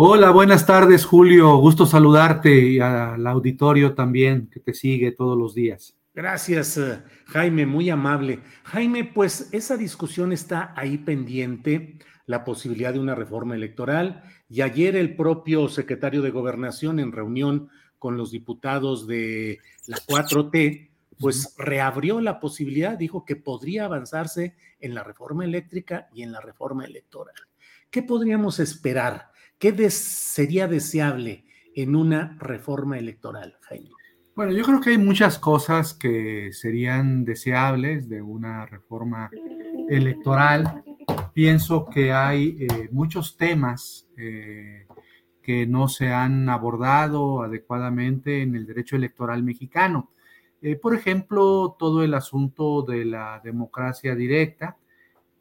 Hola, buenas tardes, Julio. Gusto saludarte y al auditorio también que te sigue todos los días. Gracias, eh, Jaime, muy amable. Jaime, pues esa discusión está ahí pendiente, la posibilidad de una reforma electoral, y ayer el propio secretario de Gobernación en reunión con los diputados de la 4T, pues reabrió la posibilidad, dijo que podría avanzarse en la reforma eléctrica y en la reforma electoral. ¿Qué podríamos esperar? ¿Qué sería deseable en una reforma electoral, Jaime? Bueno, yo creo que hay muchas cosas que serían deseables de una reforma electoral. Pienso que hay eh, muchos temas eh, que no se han abordado adecuadamente en el derecho electoral mexicano. Eh, por ejemplo, todo el asunto de la democracia directa,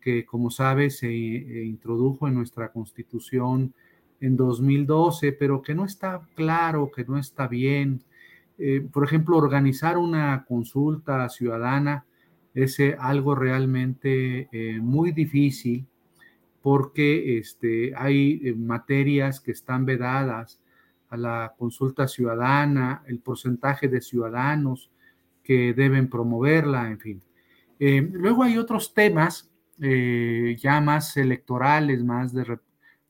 que como sabes se introdujo en nuestra constitución en 2012, pero que no está claro, que no está bien. Eh, por ejemplo, organizar una consulta ciudadana es eh, algo realmente muy difícil porque este, hay materias que están vedadas a la consulta ciudadana, el porcentaje de ciudadanos que deben promoverla, en fin. luego hay otros temas eh, ya más electorales, más de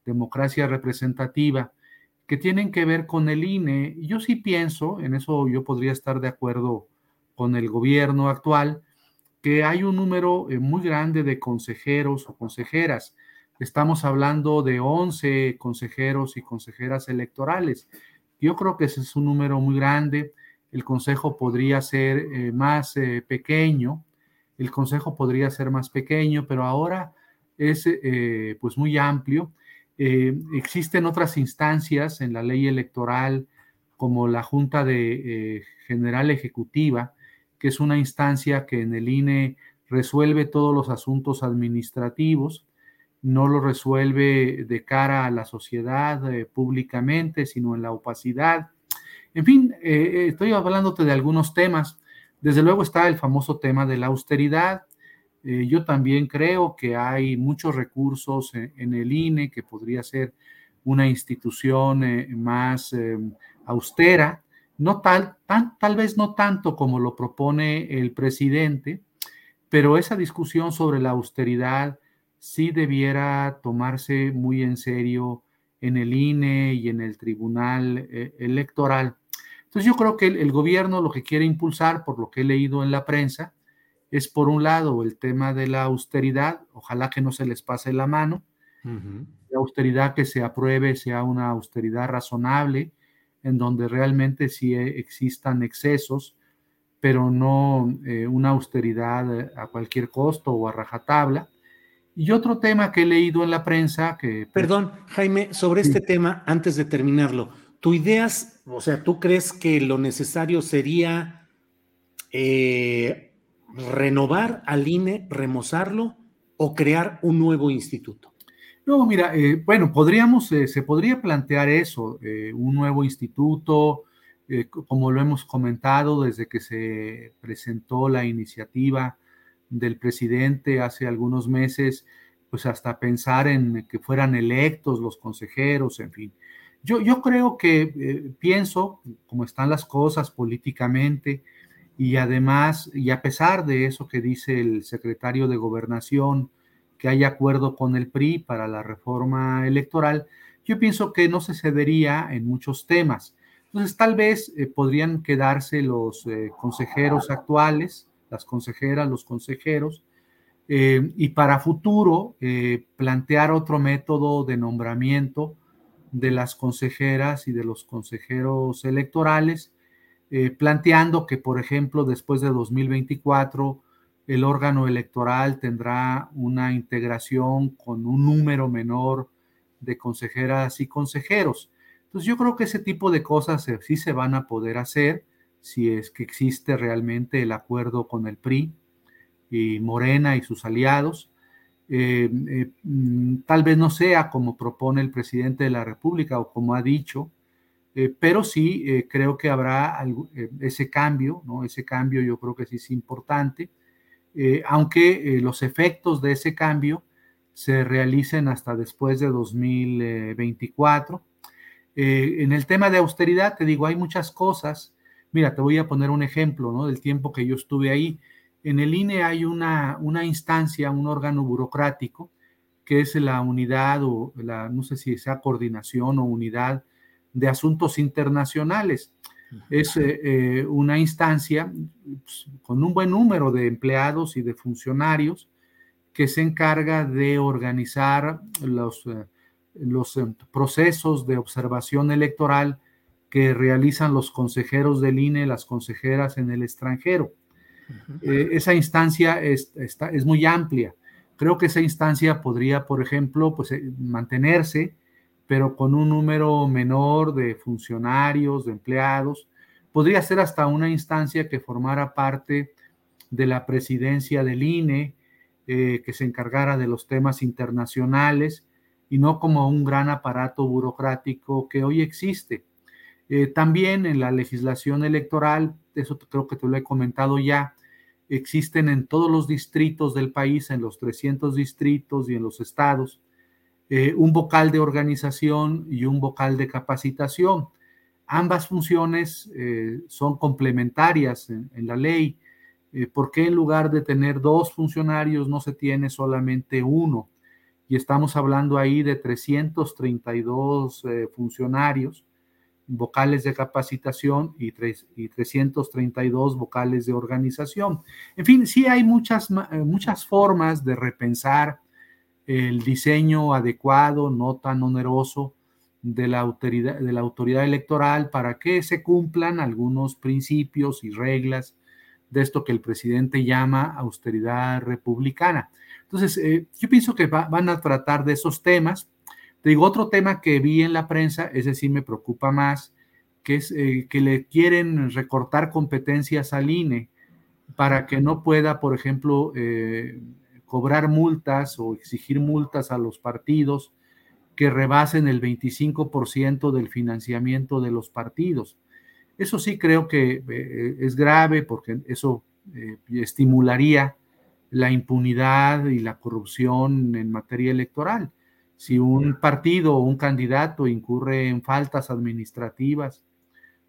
democracia representativa, que tienen que ver con el INE. Yo sí pienso, en eso yo podría estar de acuerdo con el gobierno actual, que hay un número eh, muy grande de consejeros o consejeras. Estamos hablando de 11 consejeros y consejeras electorales. Yo creo que ese es un número muy grande. El consejo podría ser eh, más pequeño, el consejo podría ser más pequeño, pero ahora es eh, pues muy amplio. Eh, existen otras instancias en la ley electoral como la Junta de eh, General Ejecutiva, que es una instancia que en el INE resuelve todos los asuntos administrativos, no lo resuelve de cara a la sociedad públicamente, sino en la opacidad. En fin, estoy hablándote de algunos temas desde luego está el famoso tema de la austeridad. Eh, yo también creo que hay muchos recursos en, el INE que podría ser una institución eh, más em, austera, no tal, tal vez no tanto como lo propone el presidente, pero esa discusión sobre la austeridad sí debiera tomarse muy en serio en el INE y en el Tribunal eh, Electoral. Entonces yo creo que el, gobierno lo que quiere impulsar, por lo que he leído en la prensa, es por un lado el tema de la austeridad, ojalá que no se les pase la mano, la austeridad que se apruebe sea una austeridad razonable, en donde realmente sí existan excesos, pero no eh, una austeridad a cualquier costo o a rajatabla. Y otro tema que he leído en la prensa que... Pues Perdón, Jaime, sobre este tema, antes de terminarlo, ¿Tu ideas, o sea, tú crees que lo necesario sería eh, renovar al INE, remozarlo o crear un nuevo instituto? No, mira, eh, bueno, podríamos, eh, se podría plantear eso, un nuevo instituto, como lo hemos comentado desde que se presentó la iniciativa del presidente hace algunos meses, pues hasta pensar en que fueran electos los consejeros, en fin. Yo, yo creo que eh, pienso, como están las cosas políticamente, y además, y a pesar de eso que dice el secretario de Gobernación, que hay acuerdo con el PRI para la reforma electoral, yo pienso que no se cedería en muchos temas. Entonces, tal vez eh, podrían quedarse los eh, consejeros actuales, las consejeras, los consejeros, eh, y para futuro plantear otro método de nombramiento de las consejeras y de los consejeros electorales, planteando que, por ejemplo, después de 2024, el órgano electoral tendrá una integración con un número menor de consejeras y consejeros. Entonces yo creo que ese tipo de cosas sí se van a poder hacer si es que existe realmente el acuerdo con el PRI y Morena y sus aliados. Eh, eh, mm, tal vez no sea como propone el presidente de la República o como ha dicho, eh, pero sí creo que habrá ese cambio, ¿no? Ese cambio yo creo que sí es importante, aunque los efectos de ese cambio se realicen hasta después de 2024. Eh, en el tema de austeridad, te digo, hay muchas cosas. Mira, te voy a poner un ejemplo ¿no? del tiempo que yo estuve ahí. En el INE hay una, una instancia, un órgano burocrático, que es la unidad o la, no sé si sea coordinación o unidad de asuntos internacionales. Es eh, eh, una instancia pues, con un buen número de empleados y de funcionarios que se encarga de organizar los, eh, los procesos de observación electoral que realizan los consejeros del INE, las consejeras en el extranjero. Eh, esa instancia es, es, muy amplia. Creo que esa instancia podría, por ejemplo, pues, mantenerse, pero con un número menor de funcionarios, de empleados. Podría ser hasta una instancia que formara parte de la presidencia del INE, eh, que se encargara de los temas internacionales y no como un gran aparato burocrático que hoy existe. Eh, también en la legislación electoral, eso creo que te lo he comentado ya, existen en todos los distritos del país, en los 300 distritos y en los estados, eh, un vocal de organización y un vocal de capacitación. Ambas funciones son complementarias en, la ley eh, ¿por qué en lugar de tener dos funcionarios no se tiene solamente uno? Y estamos hablando ahí de 332 eh, funcionarios, vocales de capacitación y, y 332 vocales de organización. En fin, sí hay muchas, eh, muchas formas de repensar el diseño adecuado, no tan oneroso, de la, autoridad, de la autoridad electoral para que se cumplan algunos principios y reglas de esto que el presidente llama austeridad republicana. Entonces, eh, yo pienso que van a tratar de esos temas. Te digo, otro tema que vi en la prensa, ese sí me preocupa más, que es eh, que le quieren recortar competencias al INE para que no pueda, por ejemplo, eh, cobrar multas o exigir multas a los partidos que rebasen el 25% del financiamiento de los partidos. Eso sí creo que eh, es grave porque eso eh, estimularía la impunidad y la corrupción en materia electoral. Si un partido o un candidato incurre en faltas administrativas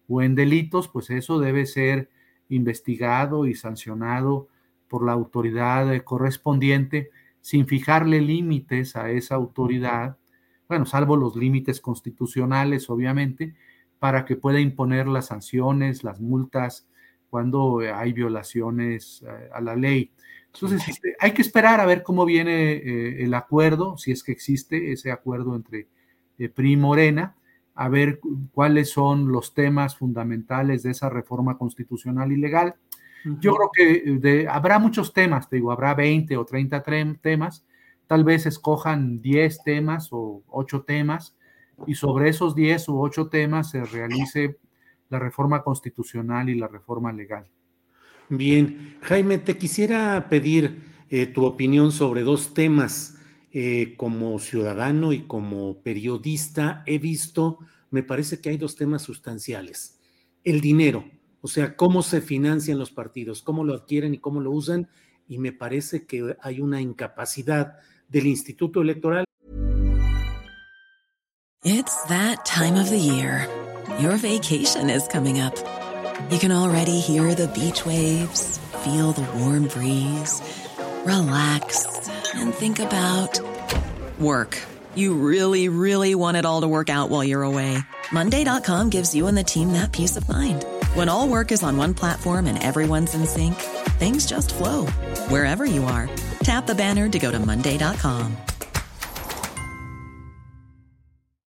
o en delitos, pues eso debe ser investigado y sancionado por la autoridad correspondiente sin fijarle límites a esa autoridad, bueno, salvo los límites constitucionales, obviamente, para que pueda imponer las sanciones, las multas cuando hay violaciones eh, a la ley. Entonces, este, hay que esperar a ver cómo viene eh, el acuerdo, si es que existe ese acuerdo entre eh, PRI y Morena, a ver cuáles son los temas fundamentales de esa reforma constitucional y legal. Yo creo que habrá muchos temas, te digo, habrá 20 o 30 temas, tal vez escojan 10 temas o 8 temas y sobre esos 10 u 8 temas se realice la reforma constitucional y la reforma legal. Bien, Jaime, te quisiera pedir eh, tu opinión sobre dos temas. Eh, como ciudadano y como periodista he visto, me parece que hay dos temas sustanciales. El dinero, o sea, cómo se financian los partidos, cómo lo adquieren y cómo lo usan, y me parece que hay una incapacidad del Instituto Electoral. It's that time of the year. Your vacation is coming up. You can already hear the beach waves, feel the warm breeze, relax and think about work. You really, really want it all to work out while you're away. Monday.com gives you and the team that peace of mind. When all work is on one platform and everyone's in sync, things just flow wherever you are. Tap the banner to go to Monday.com.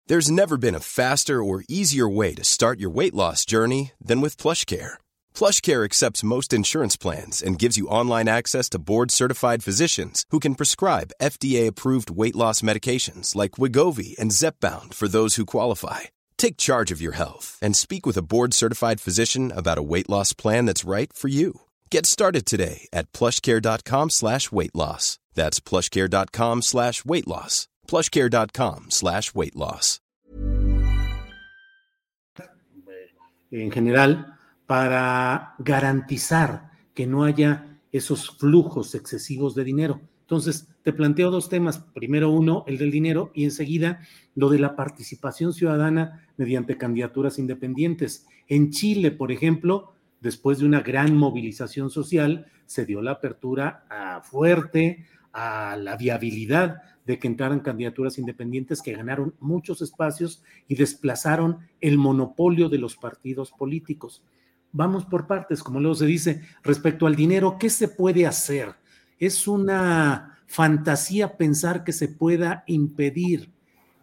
There's never been a faster or easier way to start your weight loss journey than with PlushCare. PlushCare accepts most insurance plans and gives you online access to board-certified physicians who can prescribe FDA-approved weight loss medications like Wigovi and Zepbound for those who qualify. Take charge of your health and speak with a board-certified physician about a weight loss plan that's right for you. Get started today at plushcare.com slash weight loss. That's plushcare.com slash weight loss. plushcare.com slash weight loss. En general, para garantizar que no haya esos flujos excesivos de dinero. Entonces, te planteo dos temas. Primero uno, el del dinero, y enseguida lo de la participación ciudadana mediante candidaturas independientes. En Chile, por ejemplo, después de una gran movilización social, se dio la apertura a fuerte a la viabilidad de que entraran candidaturas independientes que ganaron muchos espacios y desplazaron el monopolio de los partidos políticos. Vamos por partes, como luego se dice, respecto al dinero, ¿qué se puede hacer? Es una fantasía pensar que se pueda impedir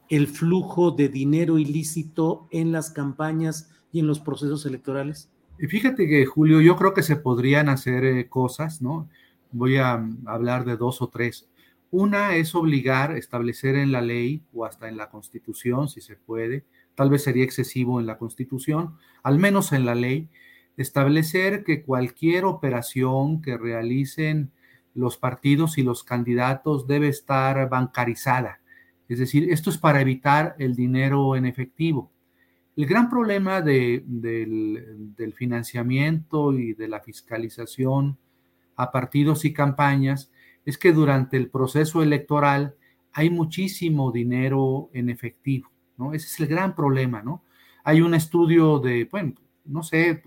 el flujo de dinero ilícito en las campañas y en los procesos electorales? Y fíjate que, Julio, yo creo que se podrían hacer eh, cosas, ¿no? Voy a mm, hablar de dos o tres. Una es obligar, establecer en la ley o hasta en la constitución, si se puede, tal vez sería excesivo en la constitución, al menos en la ley, establecer que cualquier operación que realicen los partidos y los candidatos debe estar bancarizada. Es decir, esto es para evitar el dinero en efectivo. El gran problema del, financiamiento y de la fiscalización a partidos y campañas es que durante el proceso electoral hay muchísimo dinero en efectivo, ¿no? Ese es el gran problema, ¿no? Hay un estudio de, bueno, no sé,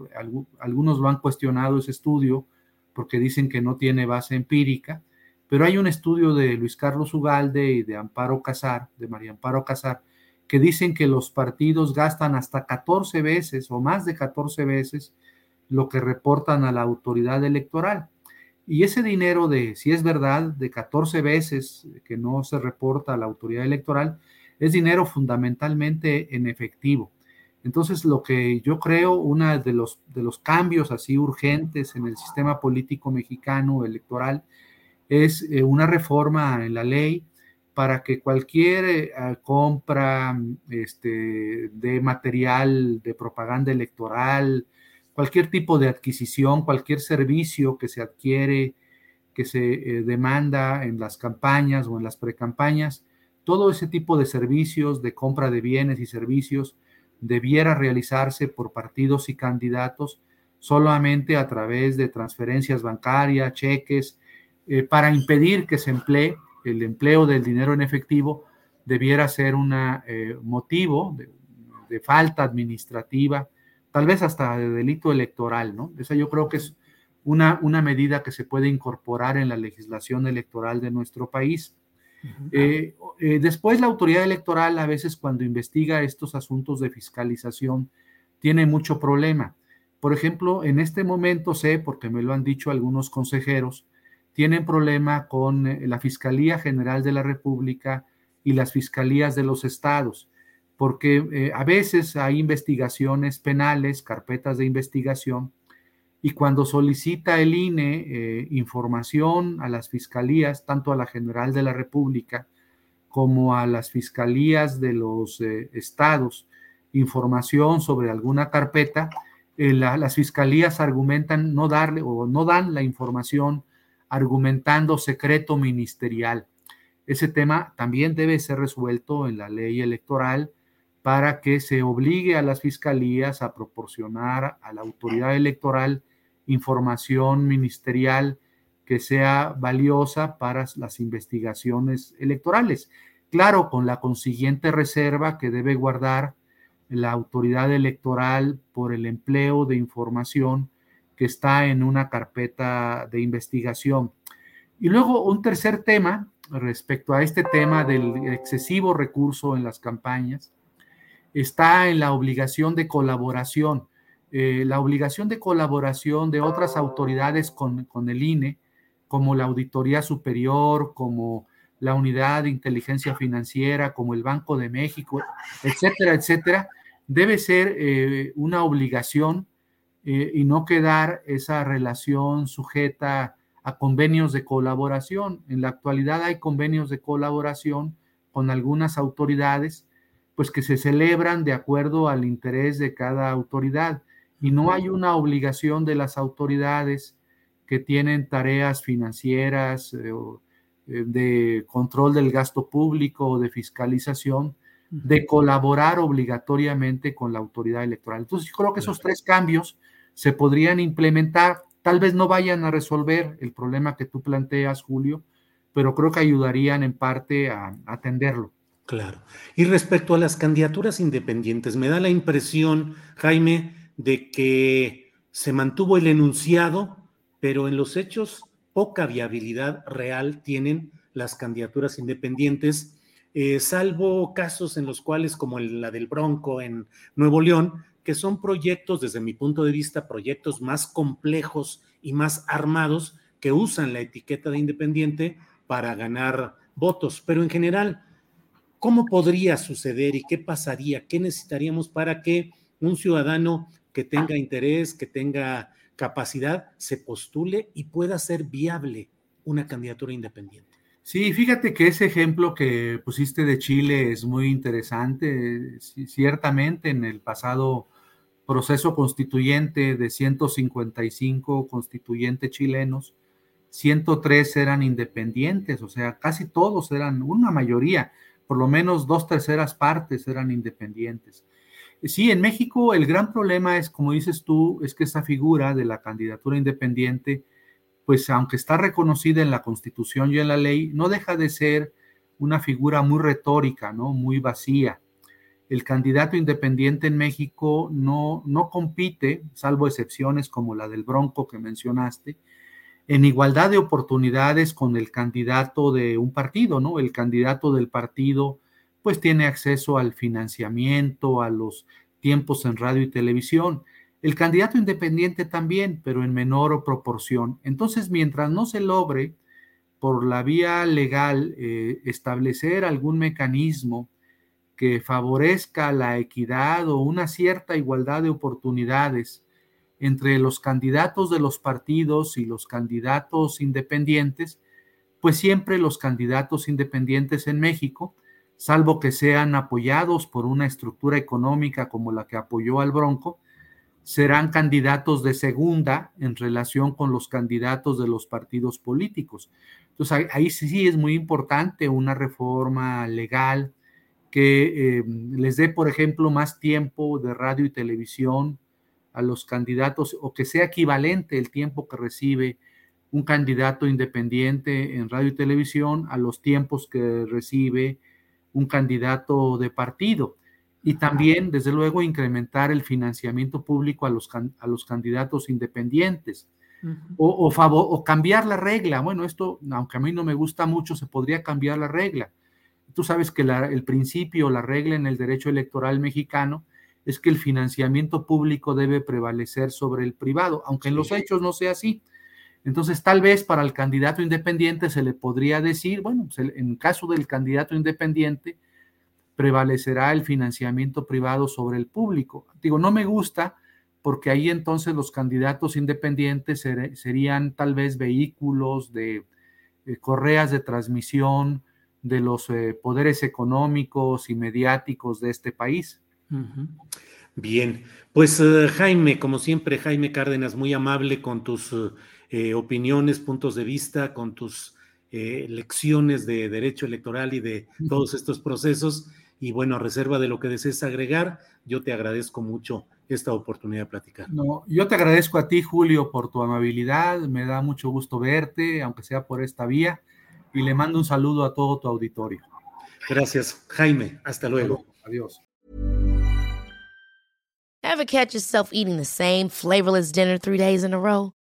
algunos lo han cuestionado ese estudio, porque dicen que no tiene base empírica, pero hay un estudio de Luis Carlos Ugalde y de Amparo Casar, de María Amparo Casar, que dicen que los partidos gastan hasta 14 veces o más de 14 veces lo que reportan a la autoridad electoral. Y ese dinero de, si es verdad, de 14 veces que no se reporta a la autoridad electoral, es dinero fundamentalmente en efectivo. Entonces, lo que yo creo, uno de los, de los cambios así urgentes en el sistema político mexicano electoral es eh, una reforma en la ley para que cualquier eh, compra este, de material de propaganda electoral, cualquier tipo de adquisición, cualquier servicio que se adquiere, que se eh, demanda en las campañas o en las precampañas, todo ese tipo de servicios de compra de bienes y servicios debiera realizarse por partidos y candidatos solamente a través de transferencias bancarias, cheques, eh, para impedir que se emplee el empleo del dinero en efectivo, debiera ser un eh, motivo de, de, falta administrativa, tal vez hasta de delito electoral, ¿no? Esa yo creo que es una, una medida que se puede incorporar en la legislación electoral de nuestro país. Eh, eh, después la autoridad electoral a veces cuando investiga estos asuntos de fiscalización tiene mucho problema. Por ejemplo, en este momento sé, porque me lo han dicho algunos consejeros, tienen problema con eh, la Fiscalía General de la República y las fiscalías de los estados, porque a veces hay investigaciones penales, carpetas de investigación, y cuando solicita el INE eh, información a las fiscalías, tanto a la General de la República como a las fiscalías de los eh, estados, información sobre alguna carpeta, eh, las fiscalías argumentan no darle o no dan la información argumentando secreto ministerial. Ese tema también debe ser resuelto en la ley electoral para que se obligue a las fiscalías a proporcionar a la autoridad electoral información ministerial que sea valiosa para las investigaciones electorales. Claro, con la consiguiente reserva que debe guardar la autoridad electoral por el empleo de información que está en una carpeta de investigación. Y luego un tercer tema respecto a este tema del excesivo recurso en las campañas está en la obligación de colaboración. Eh, la obligación de colaboración de otras autoridades con, el INE, como la Auditoría Superior, como la Unidad de Inteligencia Financiera, como el Banco de México, etcétera, etcétera, debe ser eh, una obligación eh, y no quedar esa relación sujeta a convenios de colaboración. En la actualidad hay convenios de colaboración con algunas autoridades, pues que se celebran de acuerdo al interés de cada autoridad y no hay una obligación de las autoridades que tienen tareas financieras eh, de control del gasto público o de fiscalización de colaborar obligatoriamente con la autoridad electoral. Entonces, yo creo que esos tres cambios se podrían implementar. Tal vez no vayan a resolver el problema que tú planteas, Julio, pero creo que ayudarían en parte a, atenderlo. Claro. Y respecto a las candidaturas independientes, me da la impresión, Jaime, de que se mantuvo el enunciado, pero en los hechos poca viabilidad real tienen las candidaturas independientes eh, salvo casos en los cuales, como la del Bronco en Nuevo León, que son proyectos, desde mi punto de vista, proyectos más complejos y más armados que usan la etiqueta de independiente para ganar votos. Pero en general, ¿cómo podría suceder y qué pasaría? ¿Qué necesitaríamos para que un ciudadano que tenga interés, que tenga capacidad, se postule y pueda ser viable una candidatura independiente? Sí, fíjate que ese ejemplo que pusiste de Chile es muy interesante. Ciertamente en el pasado proceso constituyente de 155 constituyentes chilenos, 103 eran independientes, o sea, casi todos eran, una mayoría, por lo menos dos terceras partes eran independientes. Sí, en México el gran problema es, como dices tú, es que esa figura de la candidatura independiente pues aunque está reconocida en la Constitución y en la ley, no deja de ser una figura muy retórica, ¿no? Muy vacía. El candidato independiente en México no, no compite, salvo excepciones como la del Bronco que mencionaste, en igualdad de oportunidades con el candidato de un partido, ¿no? El candidato del partido pues tiene acceso al financiamiento, a los tiempos en radio y televisión. El candidato independiente también, pero en menor proporción. Entonces, mientras no se logre por la vía legal eh, establecer algún mecanismo que favorezca la equidad o una cierta igualdad de oportunidades entre los candidatos de los partidos y los candidatos independientes, pues siempre los candidatos independientes en México, salvo que sean apoyados por una estructura económica como la que apoyó al Bronco, serán candidatos de segunda en relación con los candidatos de los partidos políticos. Entonces, ahí, sí es muy importante una reforma legal que eh, les dé, por ejemplo, más tiempo de radio y televisión a los candidatos o que sea equivalente el tiempo que recibe un candidato independiente en radio y televisión a los tiempos que recibe un candidato de partido y también, desde luego, incrementar el financiamiento público a los, a los candidatos independientes. o, favor, o cambiar la regla. Bueno, esto, aunque a mí no me gusta mucho, se podría cambiar la regla. Tú sabes que el principio, la regla en el derecho electoral mexicano es que el financiamiento público debe prevalecer sobre el privado, aunque en los hechos no sea así. Entonces, tal vez para el candidato independiente se le podría decir, bueno, pues, en caso del candidato independiente, prevalecerá el financiamiento privado sobre el público. Digo, no me gusta porque ahí entonces los candidatos independientes serían tal vez vehículos de eh, correas de transmisión de los eh, poderes económicos y mediáticos de este país. Bien, pues eh, Jaime, como siempre, Jaime Cárdenas, muy amable con tus opiniones, puntos de vista, con tus lecciones de derecho electoral y de todos estos procesos. Y bueno, a reserva de lo que desees agregar, yo te agradezco mucho esta oportunidad de platicar. No, yo te agradezco a ti, Julio, por tu amabilidad. Me da mucho gusto verte, aunque sea por esta vía, y le mando un saludo a todo tu auditorio. Gracias, Jaime. Hasta luego. Adiós. Ever catch yourself eating the same flavorless dinner three days in a row?